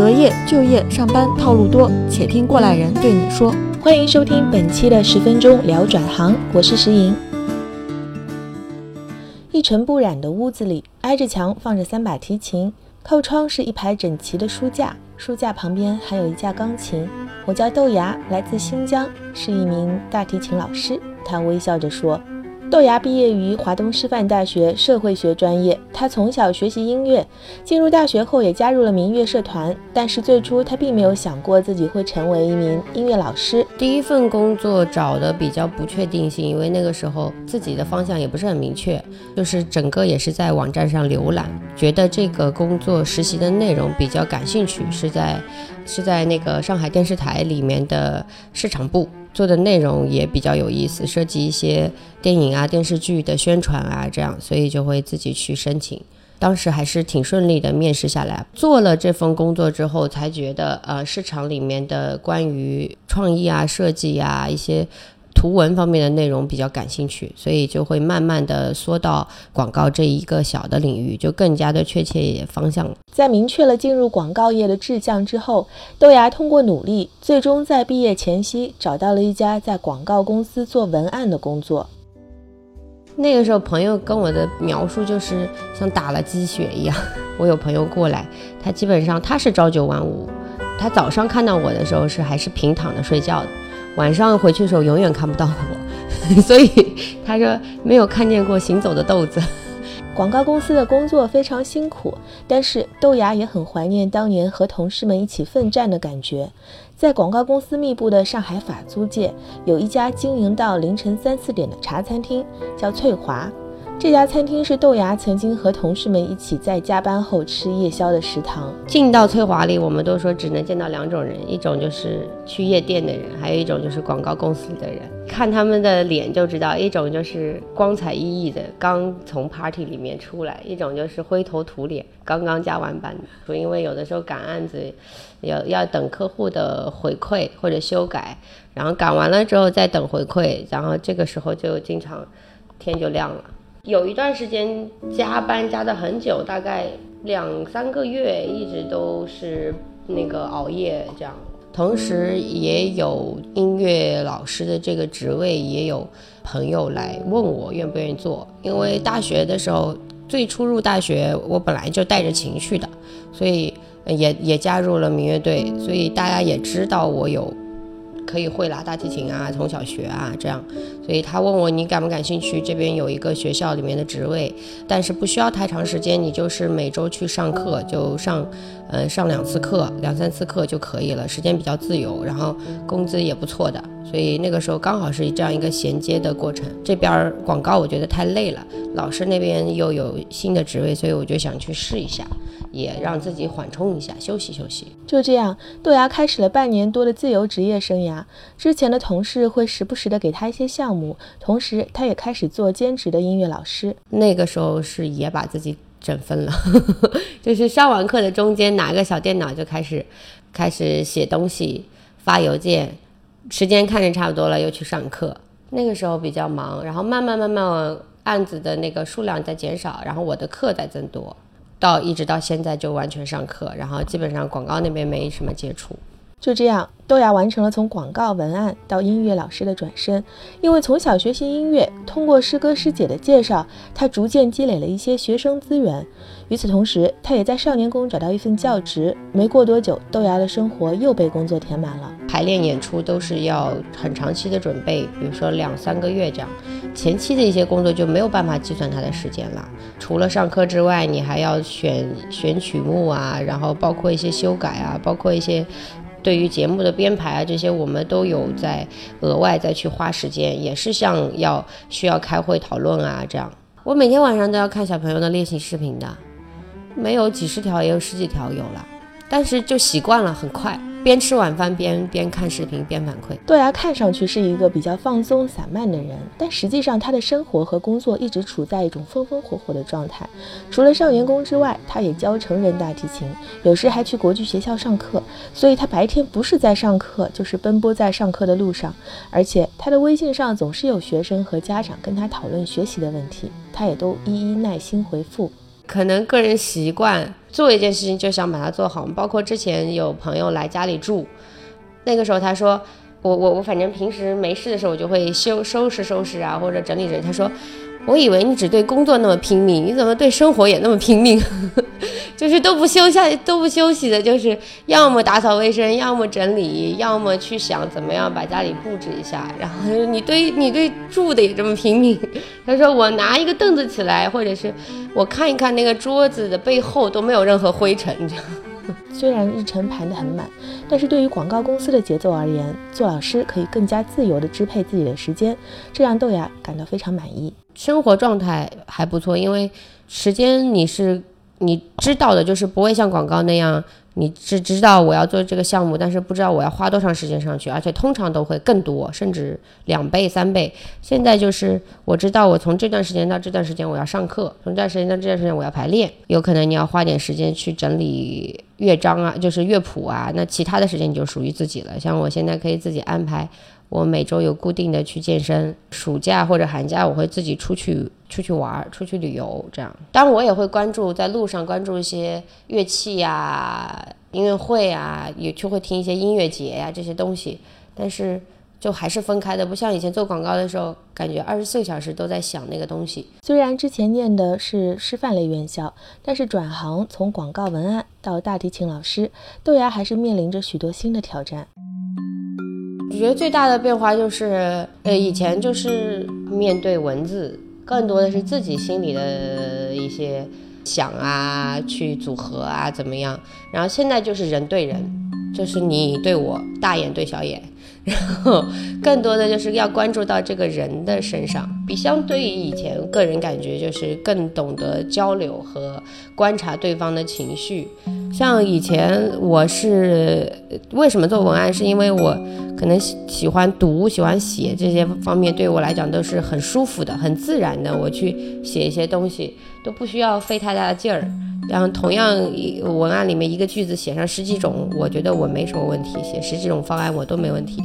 择业、就业、上班套路多，且听过来人对你说。欢迎收听本期的十分钟聊转行，我是石莹。一尘不染的屋子里，挨着墙放着三把提琴，靠窗是一排整齐的书架，书架旁边还有一架钢琴。我叫豆芽，来自新疆，是一名大提琴老师。他微笑着说。豆芽毕业于华东师范大学社会学专业。他从小学习音乐，进入大学后也加入了民乐社团。但是最初他并没有想过自己会成为一名音乐老师。第一份工作找的比较不确定性，因为那个时候自己的方向也不是很明确，就是整个也是在网站上浏览，觉得这个工作实习的内容比较感兴趣，是在是在那个上海电视台里面的市场部。做的内容也比较有意思，涉及一些电影啊、电视剧的宣传啊，这样，所以就会自己去申请。当时还是挺顺利的，面试下来，做了这份工作之后，才觉得呃，市场里面的关于创意啊、设计啊一些。图文方面的内容比较感兴趣，所以就会慢慢的缩到广告这一个小的领域，就更加的确切方向了。在明确了进入广告业的志向之后，豆芽通过努力，最终在毕业前夕找到了一家在广告公司做文案的工作。那个时候，朋友跟我的描述就是像打了鸡血一样。我有朋友过来，他基本上他是朝九晚五，他早上看到我的时候是还是平躺着睡觉的。晚上回去的时候永远看不到我，所以他说没有看见过行走的豆子。广告公司的工作非常辛苦，但是豆芽也很怀念当年和同事们一起奋战的感觉。在广告公司密布的上海法租界，有一家经营到凌晨三四点的茶餐厅，叫翠华。这家餐厅是豆芽曾经和同事们一起在加班后吃夜宵的食堂。进到翠华里，我们都说只能见到两种人，一种就是去夜店的人，还有一种就是广告公司里的人。看他们的脸就知道，一种就是光彩熠熠的，刚从 party 里面出来；一种就是灰头土脸，刚刚加完班。说因为有的时候赶案子，要要等客户的回馈或者修改，然后赶完了之后再等回馈，然后这个时候就经常天就亮了。有一段时间加班加的很久，大概两三个月，一直都是那个熬夜这样。同时也有音乐老师的这个职位，也有朋友来问我愿不愿意做。因为大学的时候，最初入大学，我本来就带着情绪的，所以也也加入了民乐队，所以大家也知道我有。可以会拉大提琴啊，从小学啊这样，所以他问我你感不感兴趣？这边有一个学校里面的职位，但是不需要太长时间，你就是每周去上课，就上，呃，上两次课，两三次课就可以了，时间比较自由，然后工资也不错的，所以那个时候刚好是这样一个衔接的过程。这边广告我觉得太累了，老师那边又有新的职位，所以我就想去试一下。也让自己缓冲一下，休息休息。就这样，豆芽开始了半年多的自由职业生涯。之前的同事会时不时的给他一些项目，同时他也开始做兼职的音乐老师。那个时候是也把自己整疯了，就是上完课的中间拿个小电脑就开始开始写东西、发邮件，时间看着差不多了又去上课。那个时候比较忙，然后慢慢慢慢案子的那个数量在减少，然后我的课在增多。到一直到现在就完全上课，然后基本上广告那边没什么接触。就这样，豆芽完成了从广告文案到音乐老师的转身。因为从小学习音乐，通过师哥师姐的介绍，他逐渐积累了一些学生资源。与此同时，他也在少年宫找到一份教职。没过多久，豆芽的生活又被工作填满了。排练、演出都是要很长期的准备，比如说两三个月这样。前期的一些工作就没有办法计算他的时间了。除了上课之外，你还要选选曲目啊，然后包括一些修改啊，包括一些。对于节目的编排啊，这些我们都有在额外再去花时间，也是像要需要开会讨论啊这样。我每天晚上都要看小朋友的练习视频的，没有几十条也有十几条有了，但是就习惯了，很快。边吃晚饭边边看视频边反馈。豆芽看上去是一个比较放松散漫的人，但实际上他的生活和工作一直处在一种风风火火的状态。除了少年宫之外，他也教成人大提琴，有时还去国际学校上课。所以他白天不是在上课，就是奔波在上课的路上。而且他的微信上总是有学生和家长跟他讨论学习的问题，他也都一一耐心回复。可能个人习惯做一件事情就想把它做好。包括之前有朋友来家里住，那个时候他说我我我反正平时没事的时候我就会修收拾收拾啊或者整理整理。他说。我以为你只对工作那么拼命，你怎么对生活也那么拼命？就是都不休下都不休息的，就是要么打扫卫生，要么整理，要么去想怎么样把家里布置一下。然后你对你对住的也这么拼命。他说我拿一个凳子起来，或者是我看一看那个桌子的背后都没有任何灰尘。这样。虽然日程排得很满，但是对于广告公司的节奏而言，做老师可以更加自由地支配自己的时间，这让豆芽感到非常满意。生活状态还不错，因为时间你是你知道的，就是不会像广告那样。你只知道我要做这个项目，但是不知道我要花多长时间上去，而且通常都会更多，甚至两倍、三倍。现在就是我知道我从这段时间到这段时间我要上课，从这段时间到这段时间我要排练，有可能你要花点时间去整理乐章啊，就是乐谱啊，那其他的时间你就属于自己了。像我现在可以自己安排。我每周有固定的去健身，暑假或者寒假我会自己出去出去玩儿，出去旅游这样。当然我也会关注在路上关注一些乐器呀、音乐会啊，也就会听一些音乐节呀这些东西。但是就还是分开的，不像以前做广告的时候，感觉二十四小时都在想那个东西。虽然之前念的是师范类院校，但是转行从广告文案到大提琴老师，豆芽还是面临着许多新的挑战。我觉得最大的变化就是，呃，以前就是面对文字，更多的是自己心里的一些想啊，去组合啊，怎么样？然后现在就是人对人，就是你对我，大眼对小眼。然后，更多的就是要关注到这个人的身上，比相对于以前，个人感觉就是更懂得交流和观察对方的情绪。像以前我是为什么做文案，是因为我可能喜欢读、喜欢写这些方面，对我来讲都是很舒服的、很自然的。我去写一些东西都不需要费太大的劲儿。然后同样文案里面一个句子写上十几种，我觉得我没什么问题，写十几种方案我都没问题。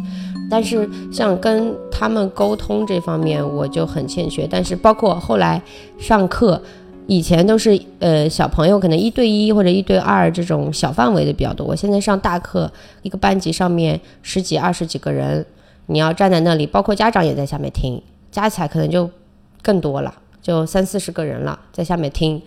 但是像跟他们沟通这方面我就很欠缺。但是包括后来上课，以前都是呃小朋友可能一对一或者一对二这种小范围的比较多。我现在上大课，一个班级上面十几二十几个人，你要站在那里，包括家长也在下面听，加起来可能就更多了，就三四十个人了，在下面听。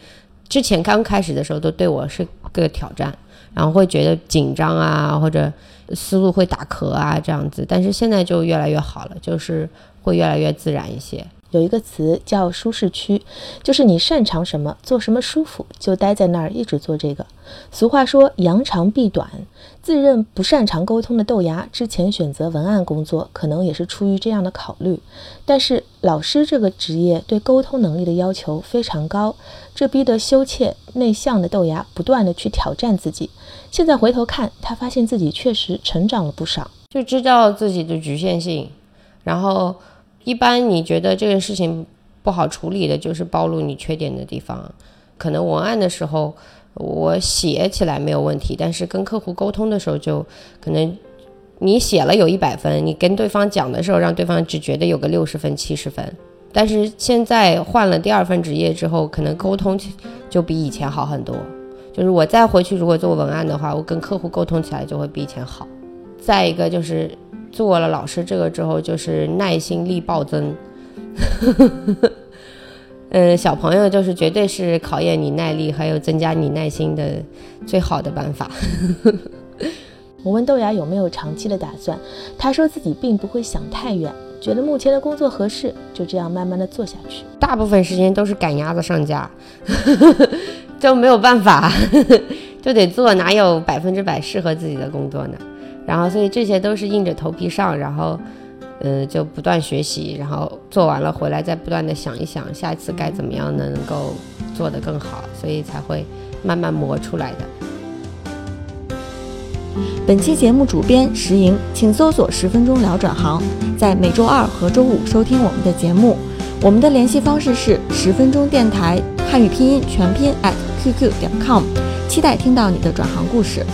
之前刚开始的时候都对我是个挑战，然后会觉得紧张啊，或者思路会打壳啊这样子，但是现在就越来越好了，就是会越来越自然一些。有一个词叫舒适区，就是你擅长什么，做什么舒服，就待在那儿一直做这个。俗话说扬长避短，自认不擅长沟通的豆芽之前选择文案工作，可能也是出于这样的考虑。但是老师这个职业对沟通能力的要求非常高，这逼得羞怯内向的豆芽不断的去挑战自己。现在回头看，他发现自己确实成长了不少，就知道自己的局限性，然后。一般你觉得这个事情不好处理的，就是暴露你缺点的地方。可能文案的时候我写起来没有问题，但是跟客户沟通的时候就可能你写了有一百分，你跟对方讲的时候让对方只觉得有个六十分、七十分。但是现在换了第二份职业之后，可能沟通就比以前好很多。就是我再回去如果做文案的话，我跟客户沟通起来就会比以前好。再一个就是。做了老师这个之后，就是耐心力暴增。嗯，小朋友就是绝对是考验你耐力，还有增加你耐心的最好的办法。我问豆芽有没有长期的打算，他说自己并不会想太远，觉得目前的工作合适，就这样慢慢的做下去。大部分时间都是赶鸭子上架，就没有办法，就得做，哪有百分之百适合自己的工作呢？然后，所以这些都是硬着头皮上，然后，嗯，就不断学习，然后做完了回来再不断的想一想，下一次该怎么样？能够做得更好，所以才会慢慢磨出来的。本期节目主编石莹，请搜索“十分钟聊转行”，在每周二和周五收听我们的节目。我们的联系方式是十分钟电台汉语拼音全拼 at qq 点 com，期待听到你的转行故事。